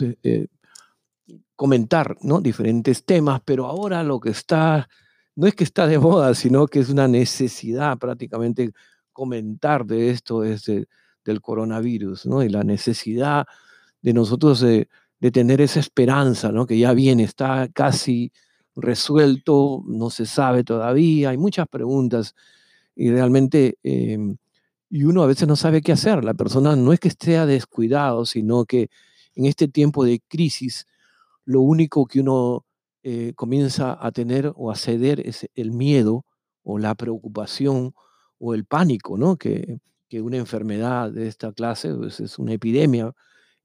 eh, comentar ¿no? diferentes temas, pero ahora lo que está, no es que está de moda, sino que es una necesidad prácticamente comentar de esto es del coronavirus, ¿no? Y la necesidad de nosotros de, tener esa esperanza, ¿no? Que ya viene, está casi resuelto, no se sabe todavía, hay muchas preguntas y realmente, em, y uno a veces no sabe qué hacer. La persona no es que esté descuidado, sino que en este tiempo de crisis, lo único que uno eh, comienza a tener o a ceder es el miedo o la preocupación o el pánico, ¿no? Que, una enfermedad de esta clase pues, es una epidemia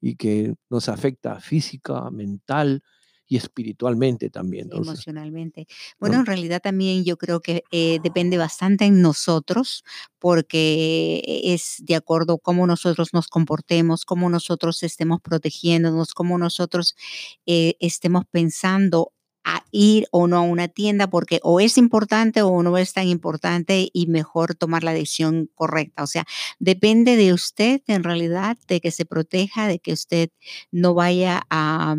y que nos afecta física, mental y espiritualmente también. Emocionalmente. Bueno, en realidad también yo creo que eh, depende bastante en nosotros, porque es de acuerdo cómo nosotros nos comportemos, cómo nosotros estemos protegiéndonos, cómo nosotros eh, estemos pensando a ir o no a una tienda porque o es importante o no es tan importante y mejor tomar la decisión correcta. O sea, depende de usted en realidad de que se proteja, de que usted no vaya a,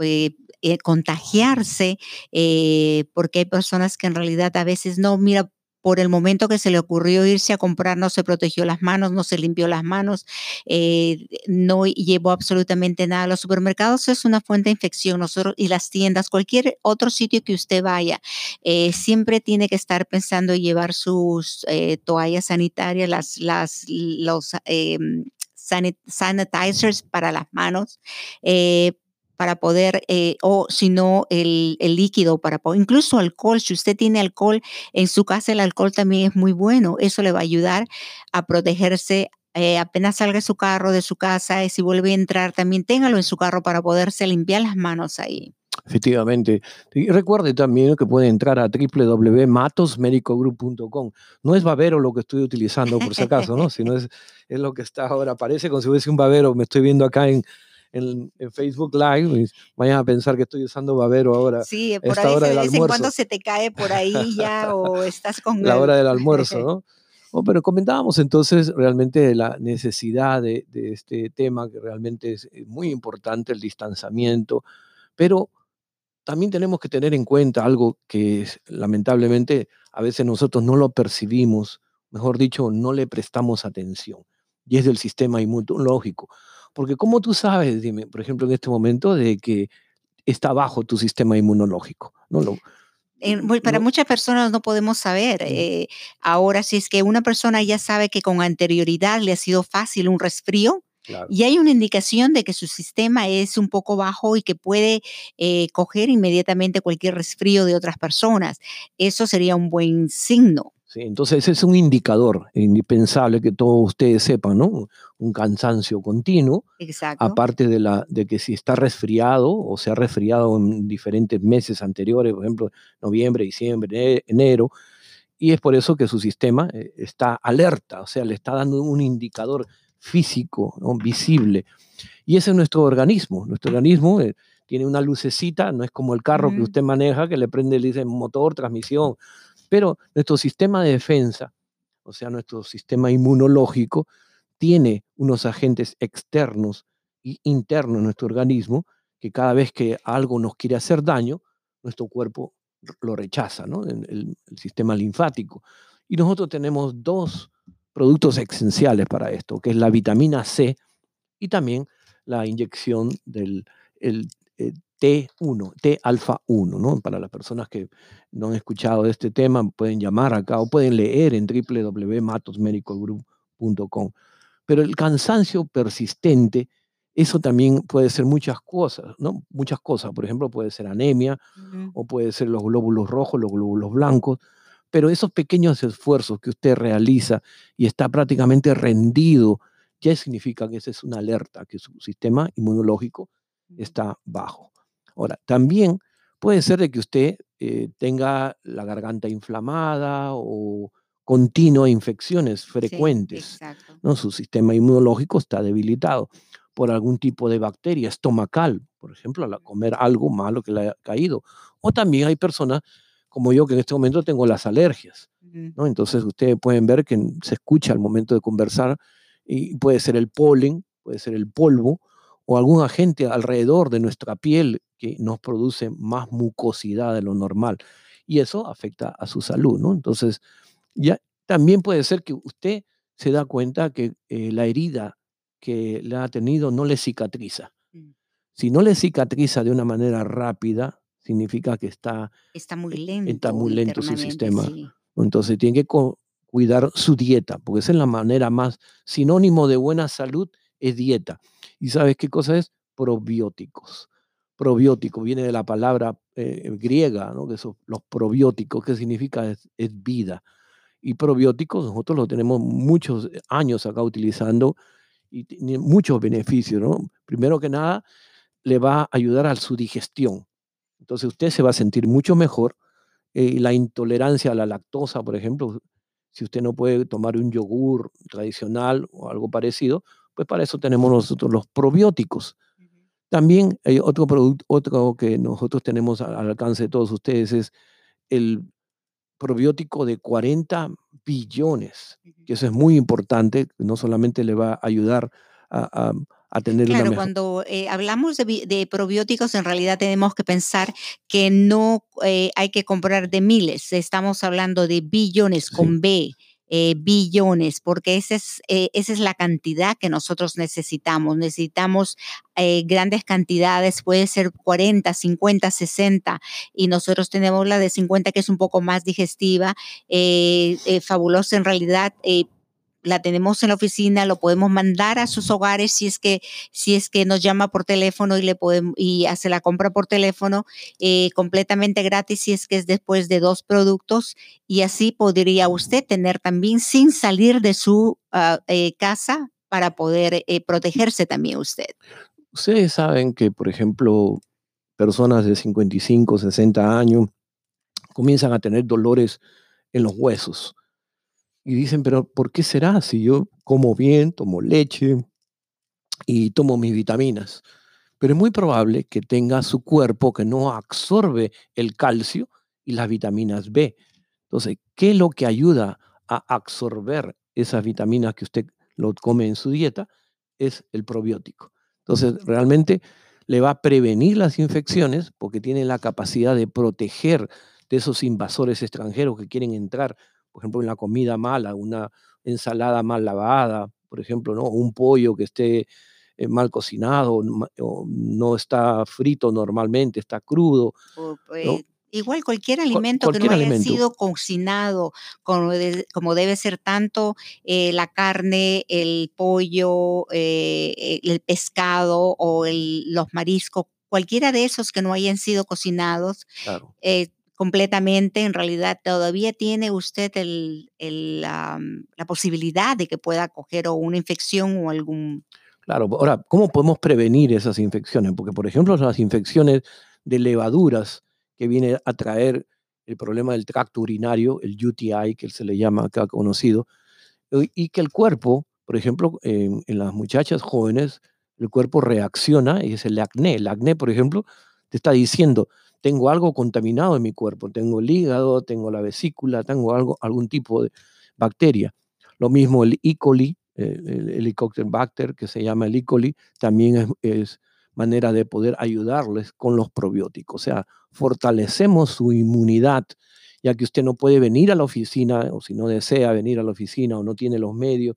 eh, eh, contagiarse, eh, porque hay personas que en realidad a veces no, mira, por el momento que se le ocurrió irse a comprar, no se protegió las manos, no se limpió las manos, eh, no llevó absolutamente nada. Los supermercados es una fuente de infección nosotros, y las tiendas, cualquier otro sitio que usted vaya, eh, siempre tiene que estar pensando en llevar sus eh, toallas sanitarias, las, las, los sanitizers para las manos, para poder, eh, o si no, el, líquido para poder, incluso alcohol, si usted tiene alcohol en su casa, el alcohol también es muy bueno, eso le va a ayudar a protegerse. Eh, apenas salga su carro, de su casa, y si vuelve a entrar, también téngalo en su carro para poderse limpiar las manos ahí. Efectivamente. Y recuerde también que puede entrar a www.matosmedicogroup.com. No es babero lo que estoy utilizando, por si acaso, ¿no? Sino es, es lo que está ahora. Parece como si fuese un babero. Me estoy viendo acá en, en, Facebook Live vayan a pensar que estoy usando Babero ahora. Sí, por ahí hora de vez en cuando se te cae por ahí ya o estás con... La hora del almuerzo, ¿no? Oh, pero comentábamos entonces realmente la necesidad de, de, este tema, que realmente es muy importante, el distanciamiento, pero también tenemos que tener en cuenta algo que lamentablemente a veces nosotros no lo percibimos, mejor dicho, no le prestamos atención, y es del sistema inmunológico. Porque ¿cómo tú sabes, dime, por ejemplo, en este momento, de que está bajo tu sistema inmunológico? No lo, para muchas personas no podemos saber. Eh, ahora, si es que una persona ya sabe que con anterioridad le ha sido fácil un resfrío, y hay una indicación de que su sistema es un poco bajo y que puede eh, coger inmediatamente cualquier resfrío de otras personas. Eso sería un buen signo entonces ese es un indicador indispensable que todos ustedes sepan, ¿no? Un cansancio continuo. Exacto. Aparte de, la, de que si está resfriado o se ha resfriado en diferentes meses anteriores, por ejemplo, noviembre, diciembre, enero, y es por eso que su sistema eh, está alerta, o sea, le está dando un indicador físico, visible. Y ese es nuestro organismo. Nuestro organismo eh, tiene una lucecita, no es como el carro que usted maneja, que le prende, le dice motor, transmisión pero nuestro sistema de defensa, o sea, nuestro sistema inmunológico, tiene unos agentes externos e internos en nuestro organismo que cada vez que algo nos quiere hacer daño, nuestro cuerpo lo rechaza, ¿no? El, sistema linfático. Y nosotros tenemos dos productos esenciales para esto, que es la vitamina C y también la inyección del el, eh, T1, T-alfa 1, ¿no? Para las personas que no han escuchado de este tema, pueden llamar acá o pueden leer en www.matosmedicalgroup.com. Pero el cansancio persistente, eso también puede ser muchas cosas, ¿no? Muchas cosas. Por ejemplo, puede ser anemia o puede ser los glóbulos rojos, los glóbulos blancos. Pero esos pequeños esfuerzos que usted realiza y está prácticamente rendido, ya significa que esa es una alerta, que su sistema inmunológico está bajo. Ahora, también puede ser de que usted eh, tenga la garganta inflamada o continua infecciones frecuentes. ¿no? Su sistema inmunológico está debilitado por algún tipo de bacteria estomacal, por ejemplo, al comer algo malo que le haya caído. O también hay personas como yo que en este momento tengo las alergias. ¿no? Entonces ustedes pueden ver que se escucha al momento de conversar y puede ser el polen, puede ser el polvo o algún agente alrededor de nuestra piel que nos produce más mucosidad de lo normal. Y eso afecta a su salud, ¿no? Entonces, ya también puede ser que usted se da cuenta que eh, la herida que le ha tenido no le cicatriza. Mm. Si no le cicatriza de una manera rápida, significa que está, está muy lento, está muy lento su sistema. Entonces tiene que cuidar su dieta, porque esa es la manera más sinónimo de buena salud, es dieta. ¿Y sabes qué cosa es? Probióticos. Probiótico viene de la palabra eh, griega, ¿no? que son los probióticos, que significa es, vida. Y probióticos nosotros lo tenemos muchos años acá utilizando y tiene muchos beneficios. ¿no? Primero que nada, le va a ayudar a su digestión. Entonces usted se va a sentir mucho mejor. Eh, la intolerancia a la lactosa, por ejemplo, si usted no puede tomar un yogur tradicional o algo parecido, pues para eso tenemos nosotros los probióticos. También hay otro producto, otro que nosotros tenemos al alcance de todos ustedes es el probiótico de 40 billones, que eso es muy importante, no solamente le va a ayudar a, a tener claro, cuando eh, hablamos de, probióticos, en realidad tenemos que pensar que no eh, hay que comprar de miles, estamos hablando de billones con B. Eh, billones, porque esa es, esa es la cantidad que nosotros necesitamos. Necesitamos grandes cantidades, puede ser 40, 50, 60, y nosotros tenemos la de 50 que es un poco más digestiva, fabulosa en realidad la tenemos en la oficina, lo podemos mandar a sus hogares si es que, si es que nos llama por teléfono y le podemos, y hace la compra por teléfono eh, completamente gratis si es que es después de dos productos y así podría usted tener también sin salir de su eh, casa para poder eh, protegerse también usted. Ustedes saben que, por ejemplo, personas de 55, 60 años comienzan a tener dolores en los huesos y dicen, pero ¿por qué será si yo como bien, tomo leche y tomo mis vitaminas? Pero es muy probable que tenga su cuerpo que no absorbe el calcio y las vitaminas B. Entonces, ¿qué es lo que ayuda a absorber esas vitaminas que usted lo come en su dieta? Es el probiótico. Entonces, realmente le va a prevenir las infecciones porque tiene la capacidad de proteger de esos invasores extranjeros que quieren entrar por ejemplo, en la comida mala, una ensalada mal lavada, por ejemplo, ¿no? un pollo que esté eh, mal cocinado o no está frito normalmente, está crudo. Eh, igual cualquier alimento que no haya sido cocinado como, debe ser tanto eh, la carne, el pollo, el pescado o los mariscos, cualquiera de esos que no hayan sido cocinados, claro completamente, en realidad todavía tiene usted la, posibilidad de que pueda coger o una infección o algún... Claro, ahora, ¿cómo podemos prevenir esas infecciones? Porque, por ejemplo, las infecciones de levaduras que viene a traer el problema del tracto urinario, el UTI, que se le llama acá conocido, y que el cuerpo, por ejemplo, en, en las muchachas jóvenes, el cuerpo reacciona y es el acné. El acné, por ejemplo, te está diciendo, tengo algo contaminado en mi cuerpo, tengo el hígado, tengo la vesícula, tengo algo, algún tipo de bacteria. Lo mismo el E. coli, el, Helicobacter, que se llama el E. coli, también es, manera de poder ayudarles con los probióticos. O sea, fortalecemos su inmunidad, ya que usted no puede venir a la oficina, o si no desea venir a la oficina o no tiene los medios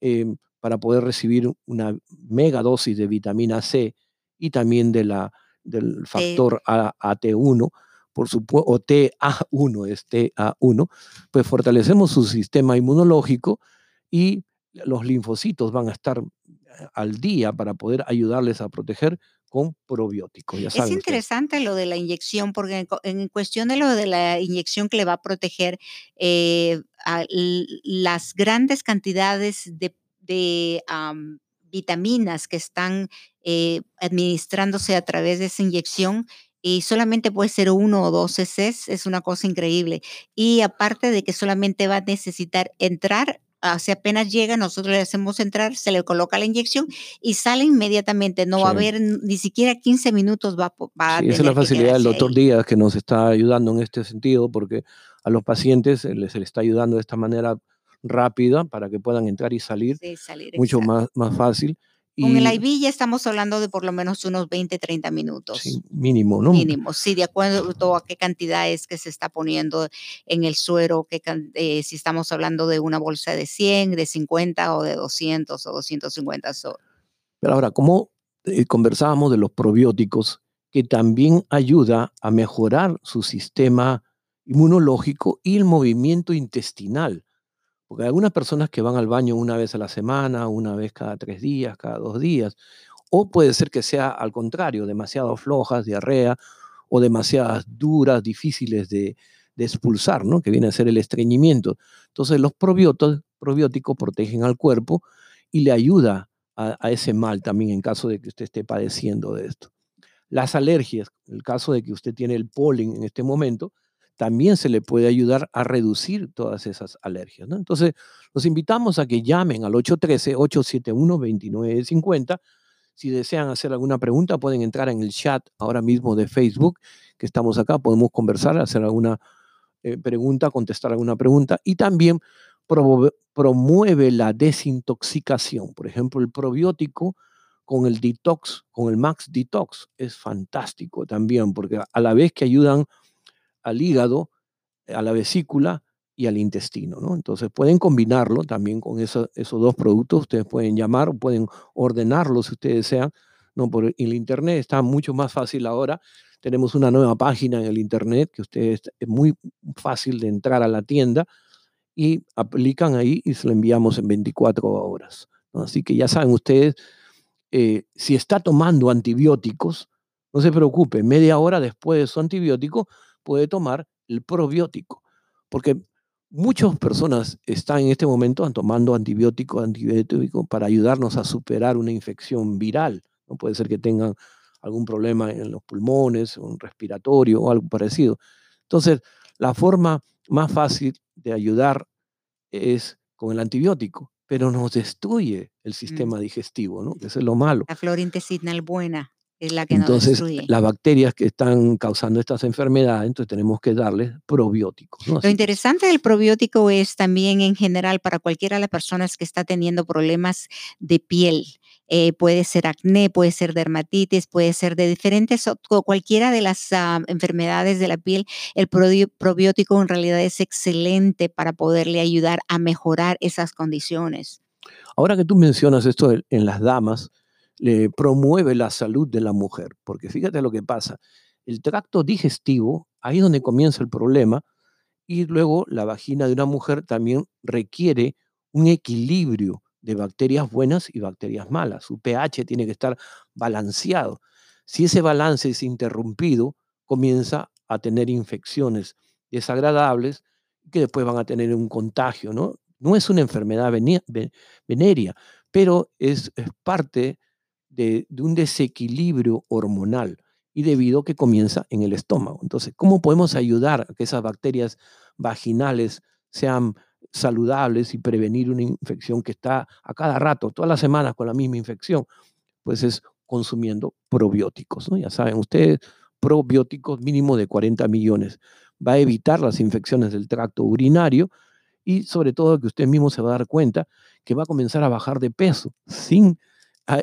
eh, para poder recibir una mega dosis de vitamina C y también de la del factor AT1, por supuesto, o TA1 es TA1, pues fortalecemos su sistema inmunológico y los linfocitos van a estar eh, al día para poder ayudarles a proteger con probióticos. es interesante lo de la inyección, porque en, cuestión de lo de la inyección que le va a proteger, eh, las grandes cantidades de, vitaminas que están eh, administrándose a través de esa inyección y solamente puede ser uno o dos CCs, es una cosa increíble. Y aparte de que solamente va a necesitar entrar, si apenas llega, nosotros le hacemos entrar, se le coloca la inyección y sale inmediatamente. No va a haber ni siquiera 15 minutos. Va, va sí, esa es la facilidad del doctor Díaz que nos está ayudando en este sentido, porque a los pacientes se les, está ayudando de esta manera rápida para que puedan entrar y salir, mucho más, más fácil Con el IV ya estamos hablando de por lo menos unos 20, 30 minutos. Sí, mínimo, ¿no? Mínimo, sí, de acuerdo a qué cantidad es que se está poniendo en el suero, que, eh, si estamos hablando de una bolsa de 100, de 50 o de 200 o 250. Pero ahora, como eh, conversábamos de los probióticos, que también ayuda a mejorar su sistema inmunológico y el movimiento intestinal. Porque hay algunas personas que van al baño una vez a la semana, una vez cada tres días, cada dos días, o puede ser que sea al contrario, demasiado flojas, diarrea, o demasiadas duras, difíciles de, expulsar, ¿no? que viene a ser el estreñimiento. Entonces los probióticos, protegen al cuerpo y le ayuda a, a, ese mal también en caso de que usted esté padeciendo de esto. Las alergias, el caso de que usted tiene el polen en este momento, también se le puede ayudar a reducir todas esas alergias. ¿no? Entonces, los invitamos a que llamen al 813-871-2950. Si desean hacer alguna pregunta, pueden entrar en el chat ahora mismo de Facebook, que estamos acá, podemos conversar, hacer alguna eh, pregunta, contestar alguna pregunta. Y también promueve la desintoxicación. Por ejemplo, el probiótico con el detox, con el Max Detox, es fantástico también, porque a la vez que ayudan al hígado, a la vesícula y al intestino. ¿no? Entonces pueden combinarlo también con esos dos productos. Ustedes pueden llamar, pueden ordenarlo si ustedes desean. ¿no? Por el Internet está mucho más fácil ahora. Tenemos una nueva página en el Internet que ustedes es muy fácil de entrar a la tienda y aplican ahí y se lo enviamos en 24 horas. Así que ya saben ustedes, eh, si está tomando antibióticos, no se preocupe, media hora después de su antibiótico, puede tomar el probiótico, porque muchas personas están en este momento tomando antibiótico, antibiótico para ayudarnos a superar una infección viral. No puede ser que tengan algún problema en los pulmones, un respiratorio o algo parecido. Entonces, la forma más fácil de ayudar es con el antibiótico, pero nos destruye el mm. sistema digestivo, ¿no? Eso es lo malo. La flora intestinal buena es la que entonces, las bacterias que están causando estas enfermedades, entonces tenemos que darles probióticos. Lo interesante del probiótico es también en general para cualquiera de las personas que está teniendo problemas de piel. Eh, puede ser acné, puede ser dermatitis, puede ser de diferentes, cualquiera de las ah, enfermedades de la piel, el probiótico en realidad es excelente para poderle ayudar a mejorar esas condiciones. Ahora que tú mencionas esto en las damas, le promueve la salud de la mujer, porque fíjate lo que pasa, el tracto digestivo, ahí es donde comienza el problema, y luego la vagina de una mujer también requiere un equilibrio de bacterias buenas y bacterias malas. Su pH tiene que estar balanceado. Si ese balance es interrumpido, comienza a tener infecciones desagradables que después van a tener un contagio, ¿no? No es una enfermedad venérea, pero es, es parte de, un desequilibrio hormonal y debido a que comienza en el estómago. Entonces, ¿cómo podemos ayudar a que esas bacterias vaginales sean saludables y prevenir una infección que está a cada rato, todas las semanas con la misma infección? Pues es consumiendo probióticos, ¿no? Ya saben ustedes, probióticos mínimo de 40 millones. Va a evitar las infecciones del tracto urinario y sobre todo que usted mismo se va a dar cuenta que va a comenzar a bajar de peso sin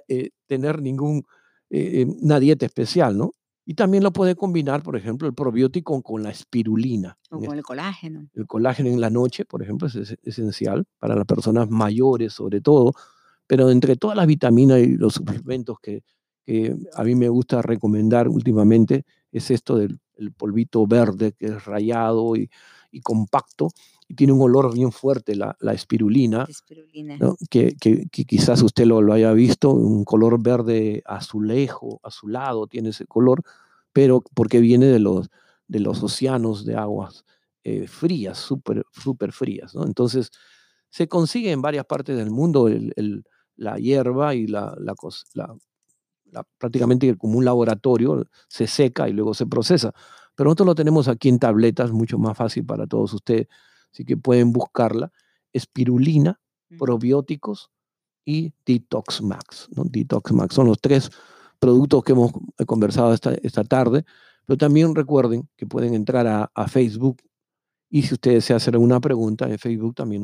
eh, tener ningún, eh, una dieta especial, ¿no? Y también lo puede combinar, por ejemplo, el probiótico con la espirulina. O con el colágeno. El colágeno en la noche, por ejemplo, es esencial para las personas mayores sobre todo, pero entre todas las vitaminas y los suplementos que, a mí me gusta recomendar últimamente es esto del polvito verde que es rayado y, y compacto, y tiene un olor bien fuerte, la, la espirulina, que, que, quizás usted lo, lo, haya visto, un color verde azulejo, azulado, tiene ese color, pero porque viene de los, de los océanos de aguas eh, frías, súper super frías. ¿no? Entonces, se consigue en varias partes del mundo el, el, la hierba y la, la, la, prácticamente como un laboratorio, se seca y luego se procesa. Pero nosotros lo tenemos aquí en tabletas, mucho más fácil para todos ustedes así que pueden buscarla. Espirulina, probióticos y Detox Max. ¿no? Detox Max son los tres productos que hemos conversado esta, esta tarde, pero también recuerden que pueden entrar a, Facebook y si ustedes se hacen alguna pregunta en Facebook también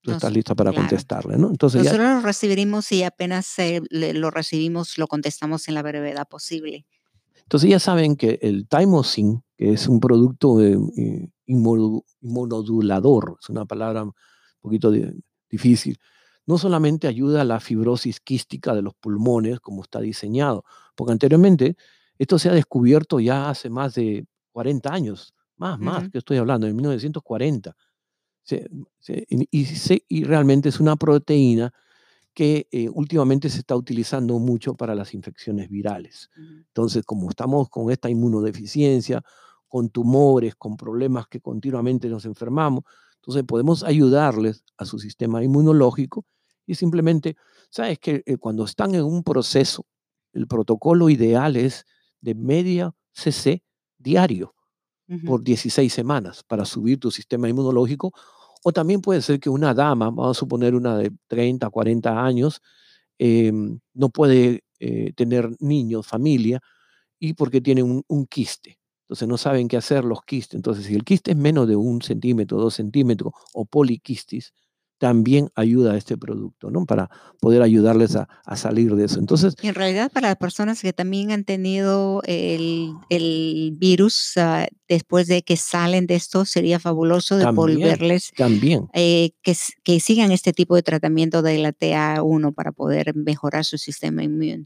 tú estás lista para contestarle, ¿no? Entonces Nosotros lo recibiremos y apenas lo recibimos, lo contestamos en la brevedad posible. Entonces ya saben que el Thymosin, que es un producto eh, inmunodulador, es una palabra un poquito difícil, no solamente ayuda a la fibrosis quística de los pulmones, como está diseñado, porque anteriormente esto se ha descubierto ya hace más de 40 años, más, más, que estoy hablando, en 1940. y, realmente es una proteína que eh, últimamente se está utilizando mucho para las infecciones virales. Entonces, como estamos con esta inmunodeficiencia, con tumores, con problemas que continuamente nos enfermamos, entonces podemos ayudarles a su sistema inmunológico y simplemente, sabes que eh, cuando están en un proceso, el protocolo ideal es de media cc diario por 16 semanas para subir tu sistema inmunológico. O también puede ser que una dama, vamos a suponer una de 30, 40 años, em, no puede eh, tener niños, familia, y porque tiene un, un, quiste. Entonces no saben qué hacer los quistes. Entonces, si el quiste es menos de un centímetro, dos centímetros o poliquistis, también ayuda a este producto, ¿no? Para poder ayudarles a, salir de eso. Entonces, en realidad, para las personas que también han tenido el, virus ah, después de que salen de esto, sería fabuloso devolverles también, eh, que, que, sigan este tipo de tratamiento de la TA1 para poder mejorar su sistema inmune.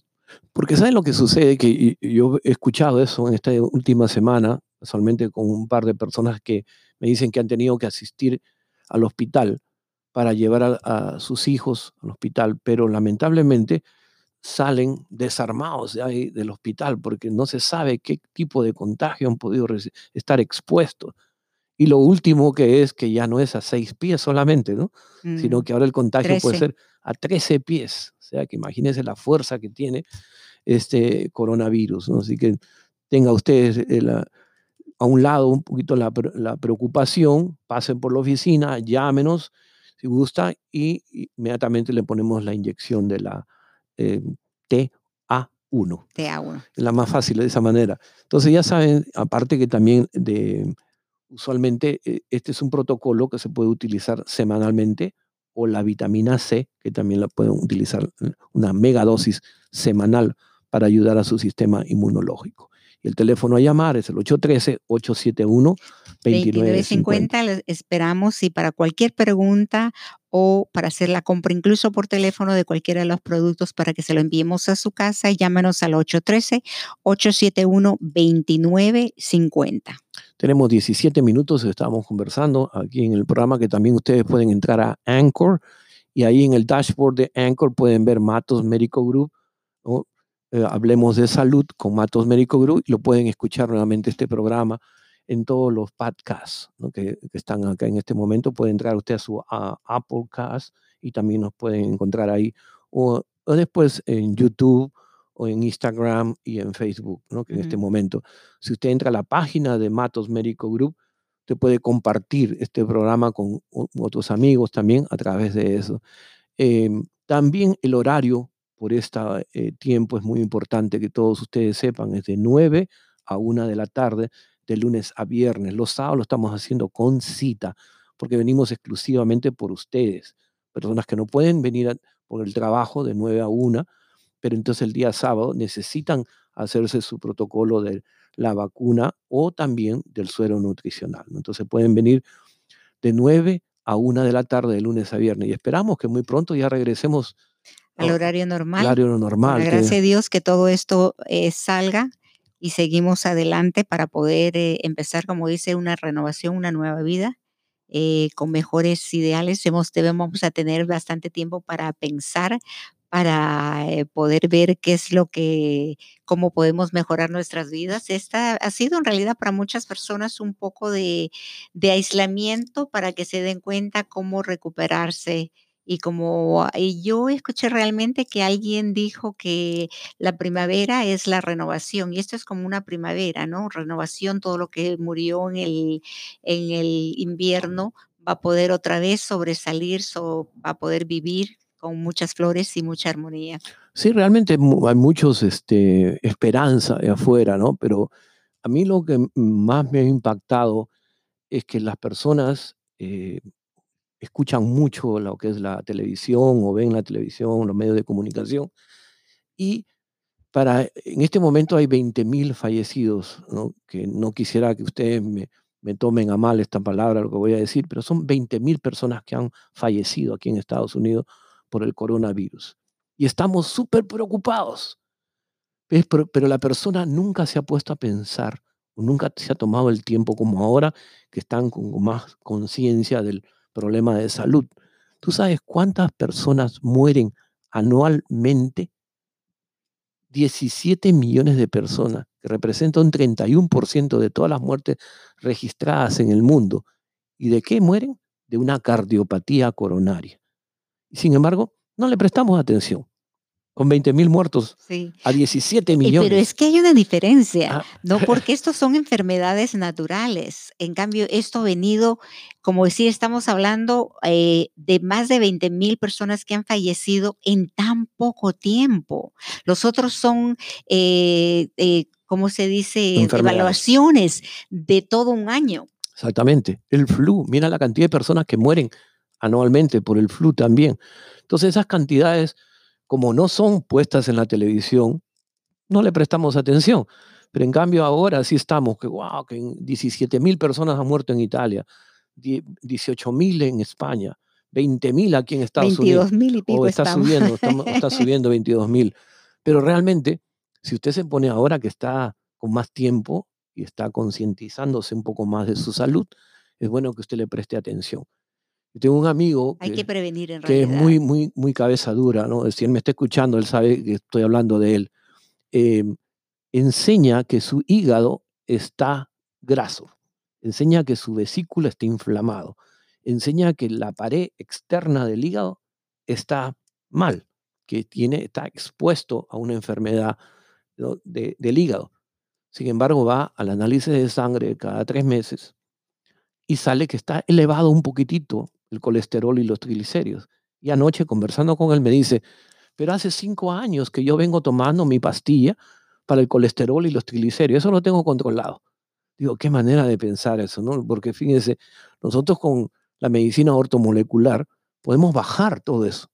Porque ¿saben lo que sucede? Que yo he escuchado eso en esta última semana, casualmente con un par de personas que me dicen que han tenido que asistir al hospital para llevar a, sus hijos al hospital, pero lamentablemente salen desarmados de ahí del hospital porque no se sabe qué tipo de contagio han podido estar expuestos. Y lo último que es que ya no es a seis pies solamente, ¿no? Sino mm, que ahora el contagio puede ser a 13 pies. O sea, que imagínense la fuerza que tiene este coronavirus, ¿no? Así que tenga ustedes eh, a un lado un poquito la, la preocupación, pasen por la oficina, llámenos si gusta, y inmediatamente le ponemos la inyección de la eh, TA1. TA1. Es la más fácil de esa manera. Entonces ya saben, aparte que también de, usualmente eh, este es un protocolo que se puede utilizar semanalmente, o la vitamina C, que también la pueden utilizar una megadosis semanal para ayudar a su sistema inmunológico. Y el teléfono a llamar es el 813-871-2950. esperamos y para cualquier pregunta o para hacer la compra incluso por teléfono de cualquiera de los productos para que se lo enviemos a su casa, llámenos al 813-871-2950. Tenemos 17 minutos, estamos conversando aquí en el programa que también ustedes pueden entrar a Anchor y ahí en el dashboard de Anchor pueden ver Matos Médico Group. Eh, hablemos de salud con Matos Médico Group y lo pueden escuchar nuevamente este programa en todos los podcasts que, están acá en este momento. Puede entrar usted a su Apple Cast y también nos pueden encontrar ahí o, después en YouTube o en Instagram y en Facebook, que en este momento, si usted entra a la página de Matos Médico Group, usted puede compartir este programa con otros amigos también a través de eso. Em, también el horario por este tiempo es muy importante que todos ustedes sepan, es de 9 a 1 de la tarde, de lunes a viernes. Los sábados lo estamos haciendo con cita, porque venimos exclusivamente por ustedes, personas que no pueden venir por el trabajo de 9 a 1, pero entonces el día sábado necesitan hacerse su protocolo de la vacuna o también del suero nutricional. Entonces pueden venir de 9 a 1 de la tarde de lunes a viernes y esperamos que muy pronto ya regresemos al horario normal. Horario normal. Gracias a Dios que todo esto eh, salga y seguimos adelante para poder eh, empezar, como dice, una renovación, una nueva vida. Eh, con mejores ideales, Hemos, debemos a tener bastante tiempo para pensar, para poder ver qué es lo que, cómo podemos mejorar nuestras vidas. Esta ha sido en realidad para muchas personas un poco de, de aislamiento para que se den cuenta cómo recuperarse y como yo escuché realmente que alguien dijo que la primavera es la renovación, y esto es como una primavera, ¿no? Renovación, todo lo que murió en el, en el invierno va a poder otra vez sobresalir, va a poder vivir con muchas flores y mucha armonía. Sí, realmente hay muchos este, esperanza de afuera, ¿no? Pero a mí lo que más me ha impactado es que las personas eh, escuchan mucho lo que es la televisión o ven la televisión, los medios de comunicación. Y para, en este momento hay 20.000 fallecidos, ¿no? que no quisiera que ustedes me, me, tomen a mal esta palabra, lo que voy a decir, pero son 20.000 personas que han fallecido aquí en Estados Unidos por el coronavirus. Y estamos súper preocupados. Pero, pero la persona nunca se ha puesto a pensar, nunca se ha tomado el tiempo como ahora, que están con más conciencia del problema de salud. ¿Tú sabes cuántas personas mueren anualmente? 17 millones de personas, que representa un 31% de todas las muertes registradas en el mundo. ¿Y de qué mueren? De una cardiopatía coronaria. Sin embargo, no le prestamos atención con 20 mil muertos a 17 millones. Pero es que hay una diferencia, ah. ¿no? Porque estos son enfermedades naturales. En cambio, esto ha venido, como decir, estamos hablando eh, de más de 20 mil personas que han fallecido en tan poco tiempo. Los otros son, eh, eh, ¿cómo se dice? Evaluaciones de todo un año. Exactamente. El flu, mira la cantidad de personas que mueren anualmente por el flu también. Entonces, esas cantidades como no son puestas en la televisión, no le prestamos atención. Pero en cambio ahora sí estamos, que wow, que 17 mil personas han muerto en Italia, 18 mil en España, 20 mil aquí en Estados 22 Unidos. y pico está subiendo, está, subiendo 22 mil. Pero realmente, si usted se pone ahora que está con más tiempo y está concientizándose un poco más de su salud, es bueno que usted le preste atención tengo un amigo que, Hay que, prevenir en que es muy, muy, muy cabeza dura, ¿no? Si él me está escuchando, él sabe que estoy hablando de él. Em, enseña que su hígado está graso, enseña que su vesícula está inflamado, enseña que la pared externa del hígado está mal, que tiene, está expuesto a una enfermedad del hígado. Sin embargo, va al análisis de sangre cada tres meses y sale que está elevado un poquitito el colesterol y los triglicéridos. Y anoche conversando con él me dice, pero hace cinco años que yo vengo tomando mi pastilla para el colesterol y los triglicéridos, eso lo tengo controlado. Digo, qué manera de pensar eso, ¿no? Porque fíjense, nosotros con la medicina ortomolecular podemos bajar todo eso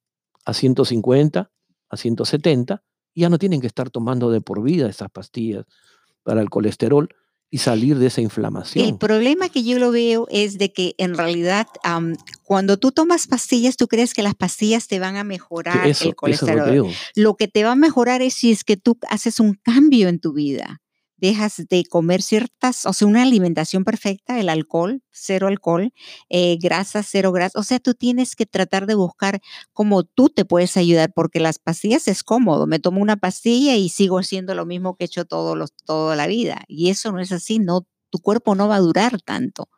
a 150, a 170, y ya no tienen que estar tomando de por vida esas pastillas para el colesterol y salir de esa inflamación. El problema que yo lo veo es de que en realidad cuando tú tomas pastillas, tú crees que las pastillas te van a mejorar el colesterol. lo que te va a mejorar es si es que tú haces un cambio en tu vida dejas de comer ciertas, o sea, una alimentación perfecta, el alcohol, cero alcohol, eh, grasa, cero grasa. O sea, tú tienes que tratar de buscar cómo tú te puedes ayudar, porque las pastillas es cómodo. Me tomo una pastilla y sigo haciendo lo mismo que he hecho todo los, toda la vida. Y eso no es así, no, tu cuerpo no va a durar tanto.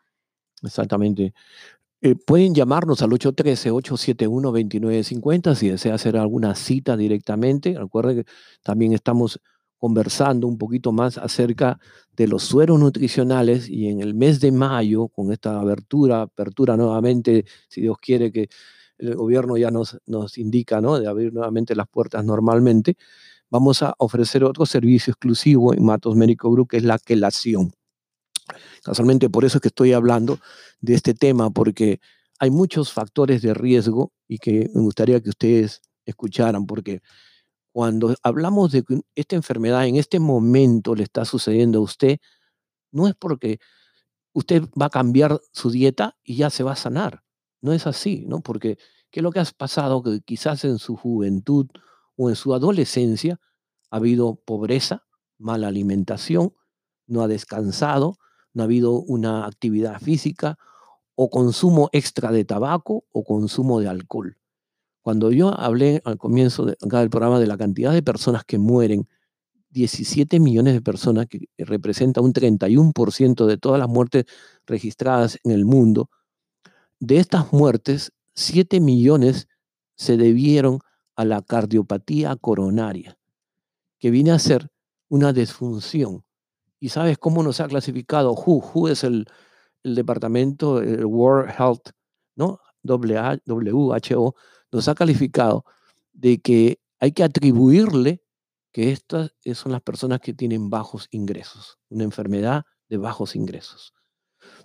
Exactamente. Eh, pueden llamarnos al 813-871-2950 si desea hacer alguna cita directamente. Recuerden que también estamos conversando un poquito más acerca de los sueros nutricionales y en el mes de mayo, con esta abertura, apertura nuevamente, si Dios quiere que el gobierno ya nos, nos indica ¿no? de abrir nuevamente las puertas normalmente, vamos a ofrecer otro servicio exclusivo en Matos Médico Group, que es la quelación. Casualmente por eso es que estoy hablando de este tema, porque hay muchos factores de riesgo y que me gustaría que ustedes escucharan, porque cuando hablamos de que esta enfermedad en este momento le está sucediendo a usted, no es porque usted va a cambiar su dieta y ya se va a sanar. No es así, ¿no? Porque ¿qué es lo que ha pasado? Que quizás en su juventud o en su adolescencia ha habido pobreza, mala alimentación, no ha descansado, no ha habido una actividad física o consumo extra de tabaco o consumo de alcohol. Cuando yo hablé al comienzo de, del programa de la cantidad de personas que mueren, 17 millones de personas, que representa un 31% de todas las muertes registradas en el mundo, de estas muertes, 7 millones se debieron a la cardiopatía coronaria, que viene a ser una disfunción. ¿Y sabes cómo nos ha clasificado WHO? WHO es el, el departamento, el World Health, ¿no? WHO, nos ha calificado de que hay que atribuirle que estas son las personas que tienen bajos ingresos, una enfermedad de bajos ingresos.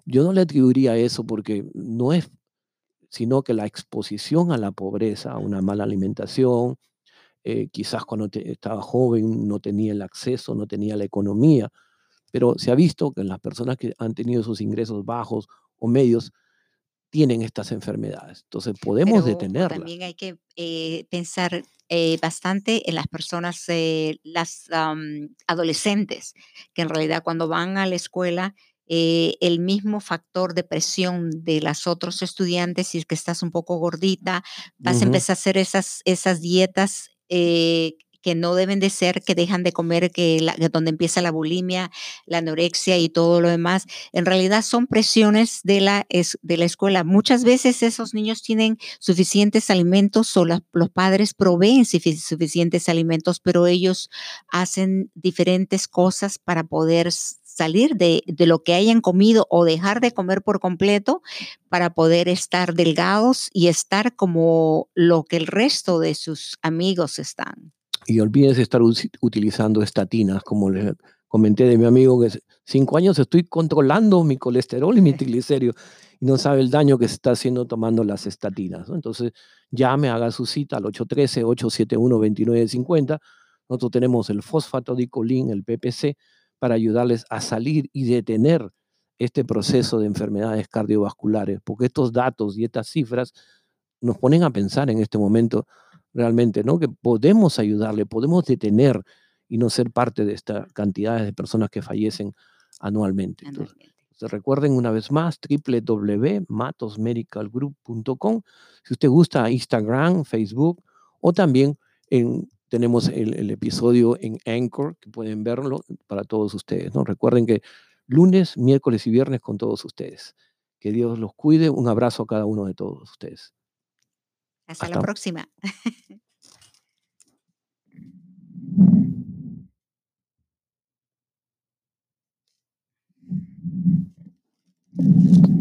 Yo no le atribuiría eso porque no es, sino que la exposición a la pobreza, a una mala alimentación, eh, quizás cuando estaba joven no tenía el acceso, no tenía la economía, pero se ha visto que las personas que han tenido esos ingresos bajos o medios tienen estas enfermedades. Entonces podemos detenerlas. También hay que eh, pensar eh, bastante en las personas, las adolescentes, que en realidad cuando van a la escuela eh, el mismo factor de presión de las otros estudiantes, si es que estás un poco gordita, vas a empezar a hacer esas, esas dietas eh, que no deben de ser, que dejan de comer, que, donde empieza la bulimia, la anorexia y todo lo demás, en realidad son presiones de la, de la escuela. Muchas veces esos niños tienen suficientes alimentos o los padres proveen suficientes alimentos, pero ellos hacen diferentes cosas para poder salir de, lo que hayan comido o dejar de comer por completo para poder estar delgados y estar como lo que el resto de sus amigos están. Y olvídense estar utilizando estatinas, como les comenté de mi amigo que cinco años estoy controlando mi colesterol y mi triglicéridos y no sabe el daño que se está haciendo tomando las estatinas. Entonces, llame, haga su cita al 813-871-2950. Nosotros tenemos el fosfato dicolín, el PPC, para ayudarles a salir y detener este proceso de enfermedades cardiovasculares, porque estos datos y estas cifras nos ponen a pensar en este momento realmente, ¿no? Que podemos ayudarle, podemos detener y no ser parte de esta cantidad de personas que fallecen anualmente. Entonces, recuerden una vez más www.matosmedicalgroup.com. Si usted gusta Instagram, Facebook o también en tenemos el, episodio en Anchor, que pueden verlo para todos ustedes. ¿no? Recuerden que lunes, miércoles y viernes con todos ustedes. Que Dios los cuide. Un abrazo a cada uno de todos ustedes. Hasta, la próxima.